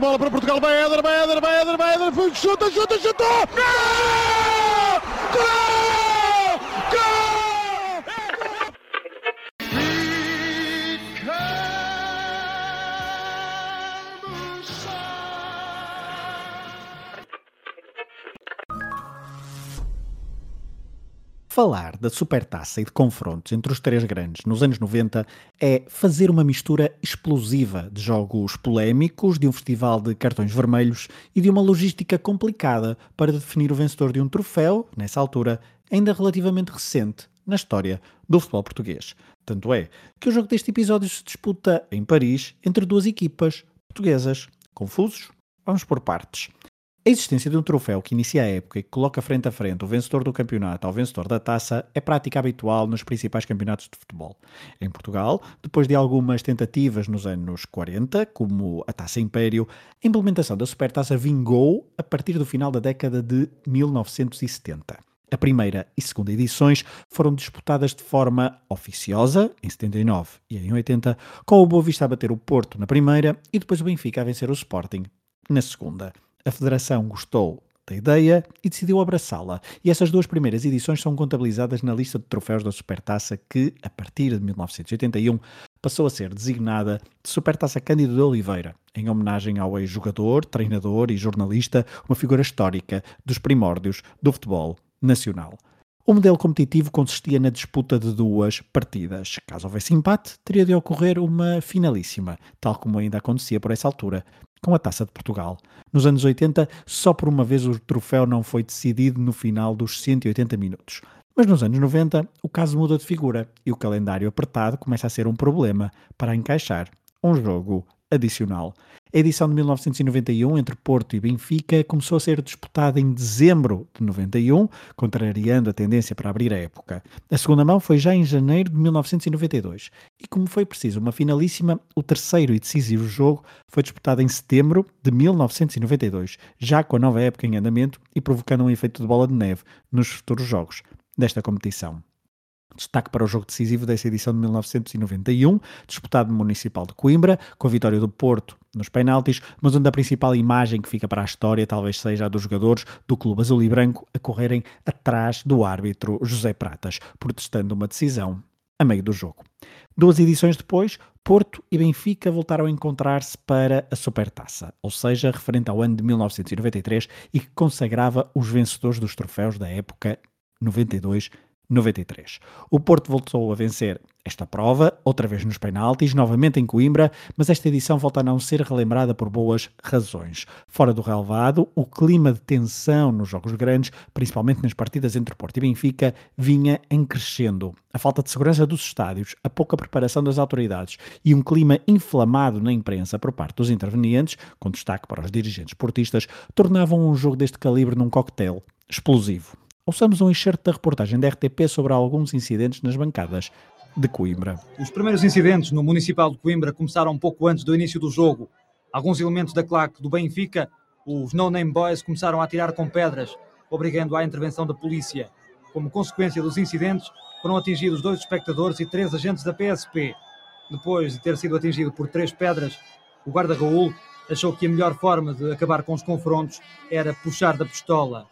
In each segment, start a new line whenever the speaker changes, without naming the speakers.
bola para Portugal, vai Éder, vai Éder, vai Éder, vai Éder, chuta, chuta, chuta! Gol!
Falar da supertaça e de confrontos entre os três grandes nos anos 90 é fazer uma mistura explosiva de jogos polémicos, de um festival de cartões vermelhos e de uma logística complicada para definir o vencedor de um troféu, nessa altura, ainda relativamente recente na história do futebol português. Tanto é que o jogo deste episódio se disputa em Paris entre duas equipas portuguesas. Confusos? Vamos por partes. A existência de um troféu que inicia a época e que coloca frente a frente o vencedor do campeonato ao vencedor da taça é prática habitual nos principais campeonatos de futebol. Em Portugal, depois de algumas tentativas nos anos 40, como a Taça Império, a implementação da Supertaça vingou a partir do final da década de 1970. A primeira e segunda edições foram disputadas de forma oficiosa, em 79 e em 80, com o Boa Vista a bater o Porto na primeira e depois o Benfica a vencer o Sporting na segunda. A Federação gostou da ideia e decidiu abraçá-la. E essas duas primeiras edições são contabilizadas na lista de troféus da Supertaça que, a partir de 1981, passou a ser designada de Supertaça Cândido de Oliveira, em homenagem ao ex-jogador, treinador e jornalista, uma figura histórica dos primórdios do futebol nacional. O modelo competitivo consistia na disputa de duas partidas. Caso houvesse empate, teria de ocorrer uma finalíssima, tal como ainda acontecia por essa altura, com a Taça de Portugal. Nos anos 80, só por uma vez o troféu não foi decidido no final dos 180 minutos. Mas nos anos 90, o caso muda de figura e o calendário apertado começa a ser um problema para encaixar um jogo adicional. A edição de 1991 entre Porto e Benfica começou a ser disputada em dezembro de 91, contrariando a tendência para abrir a época. A segunda mão foi já em janeiro de 1992 e, como foi preciso uma finalíssima, o terceiro e decisivo jogo foi disputado em setembro de 1992, já com a nova época em andamento e provocando um efeito de bola de neve nos futuros jogos desta competição. Destaque para o jogo decisivo dessa edição de 1991, disputado no Municipal de Coimbra, com a vitória do Porto nos penaltis, mas onde a principal imagem que fica para a história talvez seja a dos jogadores do Clube Azul e Branco a correrem atrás do árbitro José Pratas, protestando uma decisão a meio do jogo. Duas edições depois, Porto e Benfica voltaram a encontrar-se para a Supertaça, ou seja, referente ao ano de 1993 e que consagrava os vencedores dos troféus da época 92 93. O Porto voltou a vencer esta prova, outra vez nos penaltis, novamente em Coimbra, mas esta edição volta a não ser relembrada por boas razões. Fora do relevado, o clima de tensão nos jogos grandes, principalmente nas partidas entre Porto e Benfica, vinha em crescendo. A falta de segurança dos estádios, a pouca preparação das autoridades e um clima inflamado na imprensa por parte dos intervenientes, com destaque para os dirigentes portistas, tornavam um jogo deste calibre num coquetel explosivo. Ouçamos um excerto da reportagem da RTP sobre alguns incidentes nas bancadas de Coimbra.
Os primeiros incidentes no Municipal de Coimbra começaram um pouco antes do início do jogo. Alguns elementos da claque do Benfica, os No Name Boys, começaram a atirar com pedras, obrigando à intervenção da polícia. Como consequência dos incidentes, foram atingidos dois espectadores e três agentes da PSP. Depois de ter sido atingido por três pedras, o guarda Raul achou que a melhor forma de acabar com os confrontos era puxar da pistola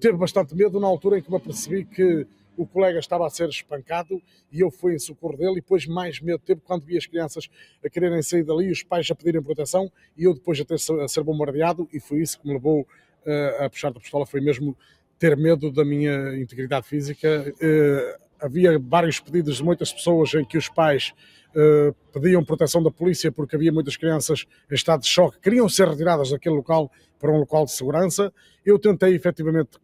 teve bastante medo na altura em que me apercebi que o colega estava a ser espancado e eu fui em socorro dele e depois mais medo teve quando vi as crianças a quererem sair dali, os pais a pedirem proteção e eu depois a, ter, a ser bombardeado e foi isso que me levou uh, a puxar da pistola, foi mesmo ter medo da minha integridade física. Uh, havia vários pedidos de muitas pessoas em que os pais uh, pediam proteção da polícia porque havia muitas crianças em estado de choque, queriam ser retiradas daquele local para um local de segurança. Eu tentei efetivamente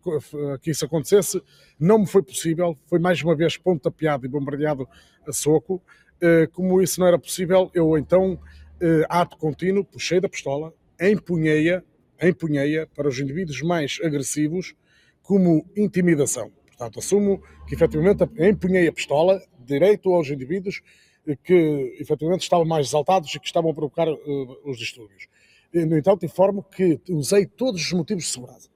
que isso acontecesse, não me foi possível, foi mais uma vez pontapeado e bombardeado a soco. Uh, como isso não era possível, eu então, uh, ato contínuo, puxei da pistola, empunheia, empunheia para os indivíduos mais agressivos como intimidação. Portanto, assumo que efetivamente empunhei a pistola direito aos indivíduos que efetivamente estavam mais exaltados e que estavam a provocar uh, os distúrbios. No entanto, informo que usei todos os motivos de segurança.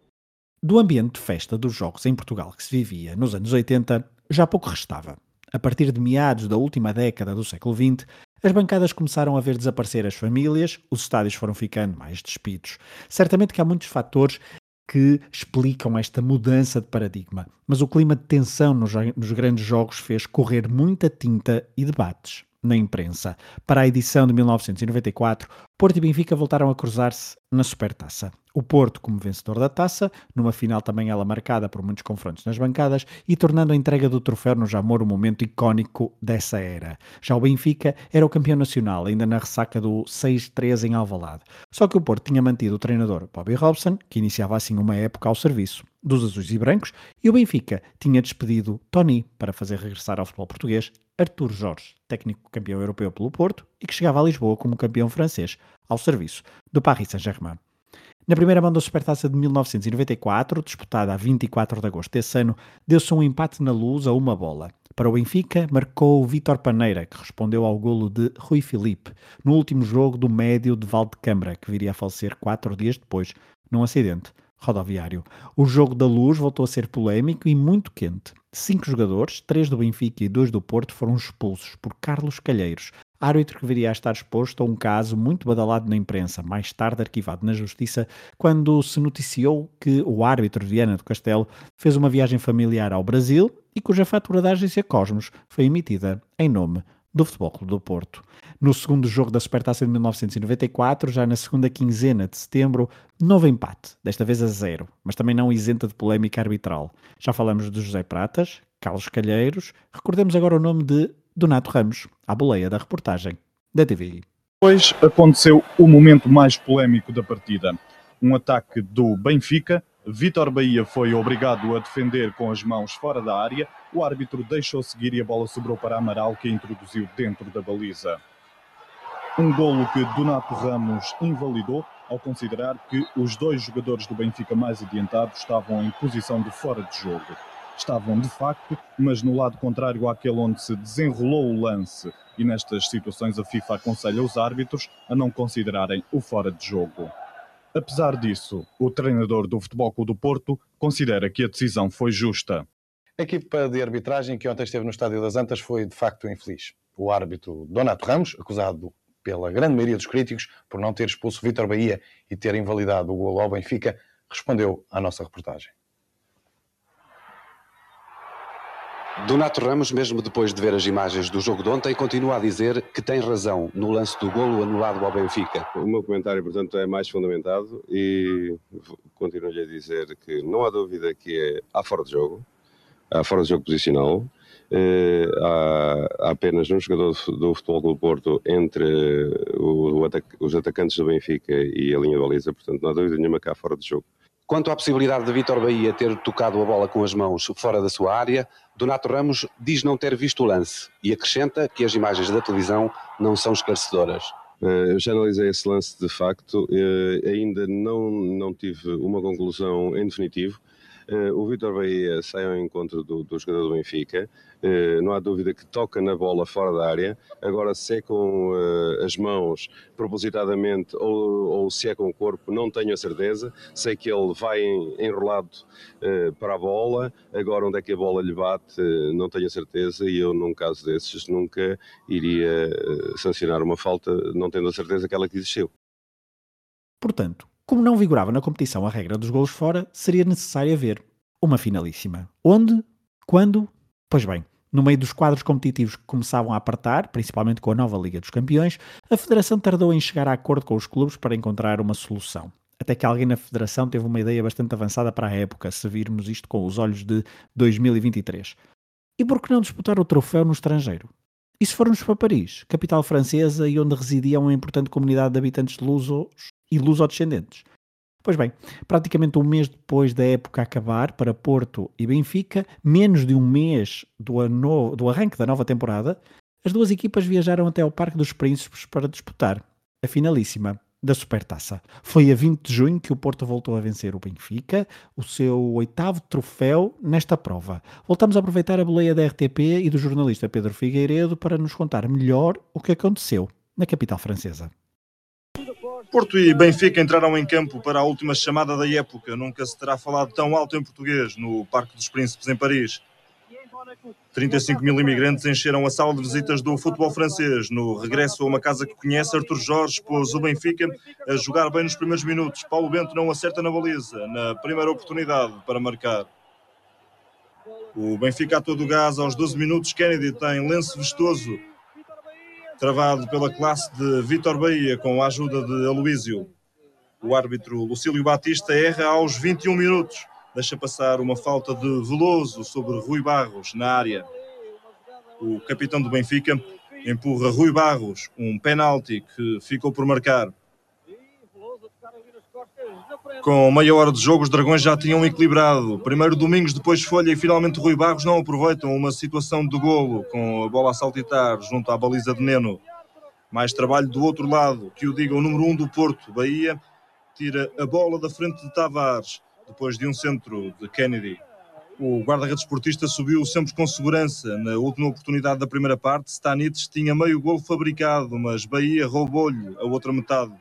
Do ambiente de festa dos jogos em Portugal que se vivia nos anos 80, já pouco restava. A partir de meados da última década do século XX, as bancadas começaram a ver desaparecer as famílias, os estádios foram ficando mais despidos. Certamente que há muitos fatores que explicam esta mudança de paradigma, mas o clima de tensão nos, nos grandes jogos fez correr muita tinta e debates na imprensa. Para a edição de 1994, Porto e Benfica voltaram a cruzar-se na Supertaça. O Porto como vencedor da taça, numa final também ela marcada por muitos confrontos nas bancadas e tornando a entrega do troféu no Jamor um momento icónico dessa era. Já o Benfica era o campeão nacional, ainda na ressaca do 6-3 em Alvalade. Só que o Porto tinha mantido o treinador Bobby Robson, que iniciava assim uma época ao serviço dos azuis e brancos, e o Benfica tinha despedido Tony para fazer regressar ao futebol português Artur Jorge, técnico campeão europeu pelo Porto e que chegava a Lisboa como campeão francês ao serviço do Paris Saint-Germain. Na primeira mão da Supertaça de 1994, disputada a 24 de agosto desse ano, deu-se um empate na luz a uma bola. Para o Benfica, marcou Vítor Paneira, que respondeu ao golo de Rui Filipe, no último jogo do médio de Valdecâmara, que viria a falecer quatro dias depois, num acidente rodoviário. O jogo da luz voltou a ser polémico e muito quente. Cinco jogadores, três do Benfica e dois do Porto, foram expulsos por Carlos Calheiros, árbitro que viria a estar exposto a um caso muito badalado na imprensa, mais tarde arquivado na Justiça, quando se noticiou que o árbitro Viana do Castelo fez uma viagem familiar ao Brasil e cuja fatura da agência Cosmos foi emitida em nome do Futebol Clube do Porto. No segundo jogo da Supertaça de 1994, já na segunda quinzena de setembro, novo empate, desta vez a zero, mas também não isenta de polémica arbitral. Já falamos de José Pratas, Carlos Calheiros, recordemos agora o nome de Donato Ramos, à boleia da reportagem da TVI.
Depois aconteceu o momento mais polémico da partida. Um ataque do Benfica. Vitor Bahia foi obrigado a defender com as mãos fora da área. O árbitro deixou seguir e a bola sobrou para Amaral, que a introduziu dentro da baliza. Um golo que Donato Ramos invalidou ao considerar que os dois jogadores do Benfica mais adiantados estavam em posição de fora de jogo estavam de facto, mas no lado contrário àquele onde se desenrolou o lance. E nestas situações a FIFA aconselha os árbitros a não considerarem o fora de jogo. Apesar disso, o treinador do Futebol Clube do Porto considera que a decisão foi justa.
A equipa de arbitragem que ontem esteve no Estádio das Antas foi de facto infeliz. O árbitro Donato Ramos, acusado pela grande maioria dos críticos por não ter expulso Vítor Bahia e ter invalidado o golo ao Benfica, respondeu à nossa reportagem.
Donato Ramos, mesmo depois de ver as imagens do jogo de ontem, continua a dizer que tem razão no lance do golo anulado ao Benfica.
O meu comentário, portanto, é mais fundamentado e continuo-lhe a dizer que não há dúvida que é, há fora de jogo, há fora de jogo posicional, eh, há, apenas um jogador do Futebol do Porto entre os atacantes do Benfica e a linha de baliza, portanto não há dúvida nenhuma que há fora de jogo.
Quanto à possibilidade de Vitor Bahia ter tocado a bola com as mãos fora da sua área, Donato Ramos diz não ter visto o lance e acrescenta que as imagens da televisão não são esclarecedoras.
Eh, eu já analisei esse lance de facto, eh, ainda não, não tive uma conclusão em definitivo. Eh, o Vitor Bahia sai ao encontro do, do jogador do Benfica, eh, não há dúvida que toca na bola fora da área. Agora, se é com uh, as mãos propositadamente ou, ou, se é com o corpo, não tenho a certeza. Sei que ele vai enrolado para a bola. Agora, onde é que a bola lhe bate, não tenho a certeza. E eu, num caso desses, nunca iria sancionar uma falta, não tendo a certeza que ela que existiu.
Portanto, como não vigorava na competição a regra dos gols fora, seria necessário haver uma finalíssima. Onde? Quando? Pois bem, no meio dos quadros competitivos que começavam a apertar, principalmente com a nova Liga dos Campeões, a Federação tardou em chegar a acordo com os clubes para encontrar uma solução. Até que alguém na Federação teve uma ideia bastante avançada para a época, se virmos isto com os olhos de 2023. E por que não disputar o troféu no estrangeiro? E se formos para Paris, capital francesa e onde residia uma importante comunidade de habitantes lusos e lusodescendentes? Pois bem, praticamente um mês depois da época acabar para Porto e Benfica, menos de um mês do, ano, do arranque da nova temporada, as duas equipas viajaram até ao Parque dos Príncipes para disputar a finalíssima da Supertaça. Foi a 20 de junho que o Porto voltou a vencer o Benfica, o seu oitavo troféu nesta prova. Voltamos a aproveitar a boleia da RTP e do jornalista Pedro Figueiredo para nos contar melhor o que aconteceu na capital francesa.
Porto e Benfica entraram em campo para a última chamada da época. Nunca se terá falado tão alto em português no Parque dos Príncipes, em Paris. 35 mil imigrantes encheram a sala de visitas do futebol francês. No regresso a uma casa que conhece, Arthur Jorge pôs o Benfica a jogar bem nos primeiros minutos. Paulo Bento não acerta na baliza, na primeira oportunidade para marcar. O Benfica a todo gás aos 12 minutos. Kennedy tem lenço vestoso, travado pela classe de Vitor Bahia, com a ajuda de Aloísio. O árbitro Lucílio Batista erra aos 21 minutos deixa passar uma falta de Veloso sobre Rui Barros na área. O capitão do Benfica empurra Rui Barros, um penalti que ficou por marcar. Com meia hora de jogo, os Dragões já tinham equilibrado. Primeiro Domingos, depois Folha e finalmente Rui Barros não aproveitam uma situação de golo com a bola a saltitar junto à baliza de Neno. Mais trabalho do outro lado, que o diga o número 1 um do Porto, Bahia, tira a bola da frente de Tavares depois de um centro de Kennedy. O guarda-redes esportista subiu sempre com segurança. Na última oportunidade da primeira parte, Stanitz tinha meio gol fabricado, mas Bahia roubou-lhe a outra metade.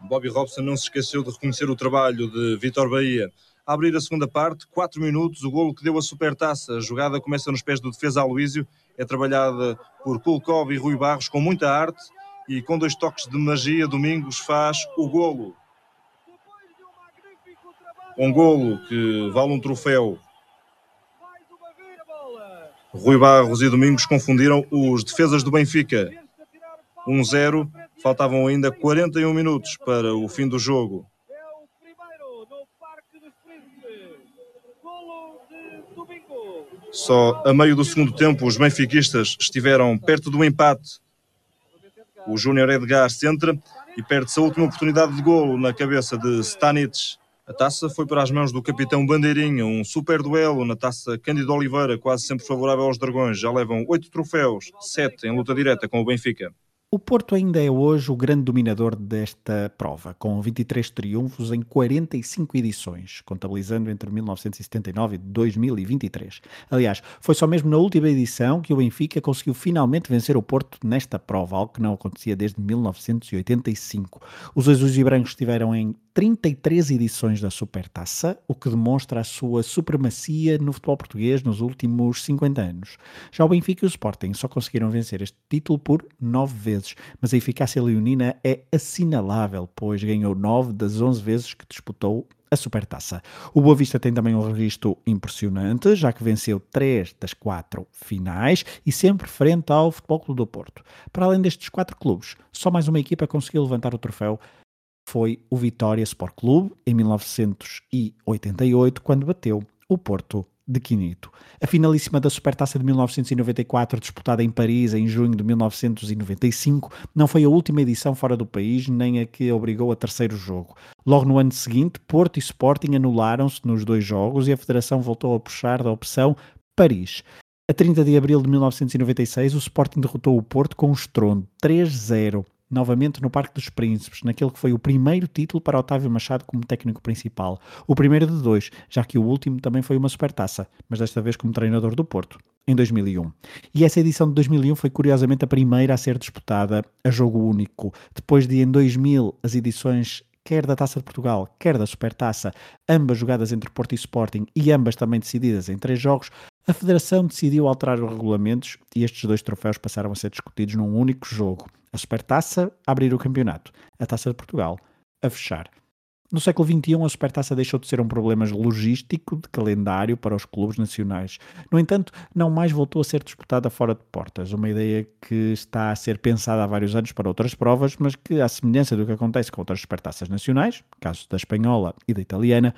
Bobby Robson não se esqueceu de reconhecer o trabalho de Vitor Bahia. A abrir a segunda parte, 4 minutos, o golo que deu a supertaça. A jogada começa nos pés do defesa Aloísio, é trabalhada por Kulkov e Rui Barros com muita arte e com dois toques de magia, Domingos faz o golo um golo que vale um troféu. Rui Barros e Domingos confundiram os defesas do Benfica. 1-0, faltavam ainda 41 minutos para o fim do jogo. Só a meio do segundo tempo, os benfiquistas estiveram perto do empate. O Júnior Edgar centra e perde-se a última oportunidade de golo na cabeça de Stanitz. A taça foi para as mãos do capitão Bandeirinha, um super duelo na taça Cândido Oliveira, quase sempre favorável aos Dragões. Já levam oito troféus, sete em luta direta com o Benfica.
O Porto ainda é hoje o grande dominador desta prova, com 23 triunfos em 45 edições, contabilizando entre 1979 e 2023. Aliás, foi só mesmo na última edição que o Benfica conseguiu finalmente vencer o Porto nesta prova, algo que não acontecia desde 1985. Os azuis e brancos estiveram em 33 edições da Supertaça, o que demonstra a sua supremacia no futebol português nos últimos 50 anos. Já o Benfica e o Sporting só conseguiram vencer este título por 9 vezes, mas a eficácia leonina é assinalável, pois ganhou 9 das 11 vezes que disputou a Supertaça. O Boa Vista tem também um registro impressionante, já que venceu três das quatro finais e sempre frente ao Futebol Clube do Porto. Para além destes quatro clubes, só mais uma equipa conseguiu levantar o troféu foi o Vitória Sport Clube em 1988, quando bateu o Porto de Quinito. A finalíssima da Supertaça de 1994, disputada em Paris em junho de 1995, não foi a última edição fora do país, nem a que obrigou a terceiro jogo. Logo no ano seguinte, Porto e Sporting anularam-se nos dois jogos e a Federação voltou a puxar da opção Paris. A 30 de abril de 1996, o Sporting derrotou o Porto com um estrondo 3-0 novamente no Parque dos Príncipes, naquele que foi o primeiro título para Otávio Machado como técnico principal. O primeiro de dois, já que o último também foi uma supertaça, mas desta vez como treinador do Porto, em 2001. E essa edição de 2001 foi curiosamente a primeira a ser disputada a jogo único, depois de em 2000 as edições quer da Taça de Portugal, quer da Supertaça, ambas jogadas entre Porto e Sporting e ambas também decididas em três jogos, a Federação decidiu alterar os regulamentos e estes dois troféus passaram a ser discutidos num único jogo. A Supertaça a abrir o campeonato, a Taça de Portugal a fechar. No século XXI, a Supertaça deixou de ser um problema logístico de calendário para os clubes nacionais. No entanto, não mais voltou a ser disputada fora de portas, uma ideia que está a ser pensada há vários anos para outras provas, mas que, à semelhança do que acontece com outras Supertaças nacionais, caso da espanhola e da italiana,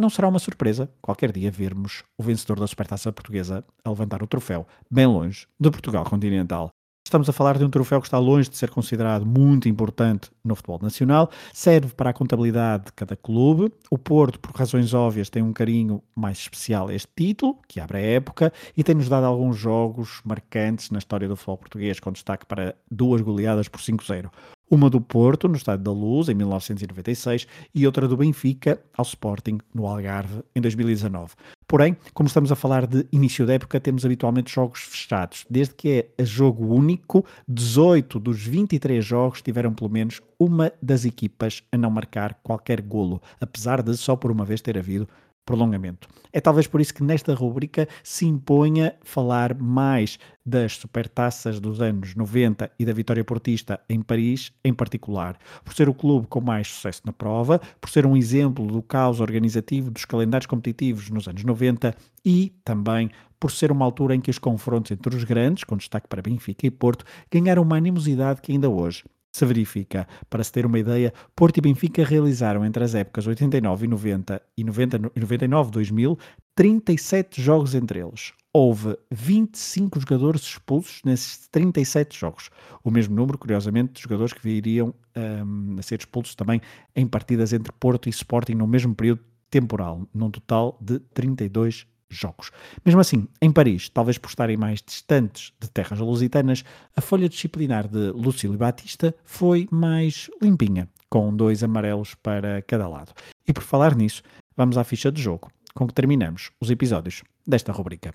não será uma surpresa qualquer dia vermos o vencedor da Supertaça portuguesa a levantar o troféu bem longe de Portugal continental. Estamos a falar de um troféu que está longe de ser considerado muito importante no futebol nacional, serve para a contabilidade de cada clube. O Porto, por razões óbvias, tem um carinho mais especial a este título, que abre a época, e tem-nos dado alguns jogos marcantes na história do futebol português, com destaque para duas goleadas por 5-0. Uma do Porto, no Estádio da Luz, em 1996, e outra do Benfica, ao Sporting, no Algarve, em 2019. Porém, como estamos a falar de início da época, temos habitualmente jogos fechados. Desde que é a jogo único, 18 dos 23 jogos tiveram pelo menos uma das equipas a não marcar qualquer golo, apesar de só por uma vez ter havido prolongamento. É talvez por isso que nesta rubrica se imponha falar mais das supertaças dos anos 90 e da vitória portista em Paris em particular, por ser o clube com mais sucesso na prova, por ser um exemplo do caos organizativo dos calendários competitivos nos anos 90 e também por ser uma altura em que os confrontos entre os grandes, com destaque para Benfica e Porto, ganharam uma animosidade que ainda hoje se verifica. Para se ter uma ideia, Porto e Benfica realizaram entre as épocas 89 e 90 e 90 e 99 2000 37 jogos entre eles. Houve 25 jogadores expulsos nesses 37 jogos. O mesmo número, curiosamente, de jogadores que viriam um, a ser expulsos também em partidas entre Porto e Sporting no mesmo período temporal, num total de 32 jogos. Mesmo assim, em Paris, talvez por estarem mais distantes de terras lusitanas, a folha disciplinar de Lucílio Batista foi mais limpinha, com dois amarelos para cada lado. E por falar nisso, vamos à ficha de jogo, com que terminamos os episódios desta rubrica.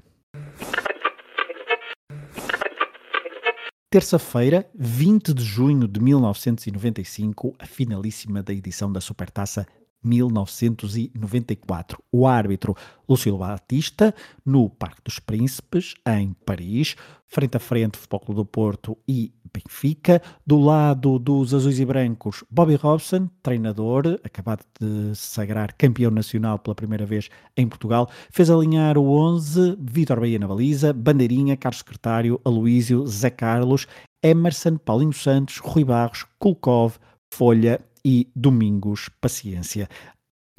Terça-feira, 20 de junho de 1995, a finalíssima da edição da Supertaça 1994. O árbitro Lúcio Batista, no Parque dos Príncipes, em Paris, frente a frente Futebol Clube do Porto e Benfica. Do lado dos azuis e brancos, Bobby Robson, treinador, acabado de sagrar campeão nacional pela primeira vez em Portugal, fez alinhar o 11, Vítor Bahia na baliza, Bandeirinha, Carlos Secretário, Aloísio, Zé Carlos, Emerson, Paulinho Santos, Rui Barros, Kulkov, Folha e Domingos Paciência.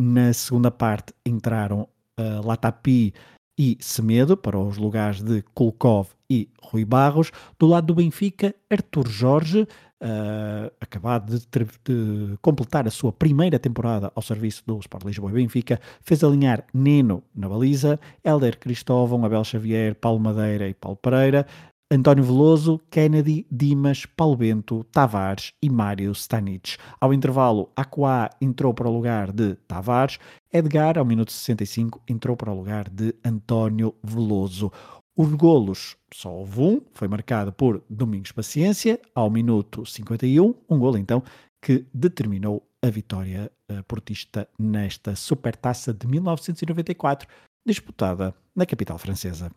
Na segunda parte entraram uh, Latapi e Semedo para os lugares de Kulkov e Rui Barros. Do lado do Benfica, Artur Jorge, uh, acabado de, ter, de, completar a sua primeira temporada ao serviço do Sport Lisboa e Benfica, fez alinhar Neno na baliza, Helder Cristóvão, Abel Xavier, Paulo Madeira e Paulo Pereira. António Veloso, Kennedy, Dimas, Paulo Bento, Tavares e Mário Stanic. Ao intervalo, Aquá entrou para o lugar de Tavares, Edgar, ao minuto 65, entrou para o lugar de António Veloso. Os golos, só houve um, foi marcado por Domingos Paciência, ao minuto 51, um golo então que determinou a vitória uh, portista nesta Supertaça de 1994, disputada na capital francesa.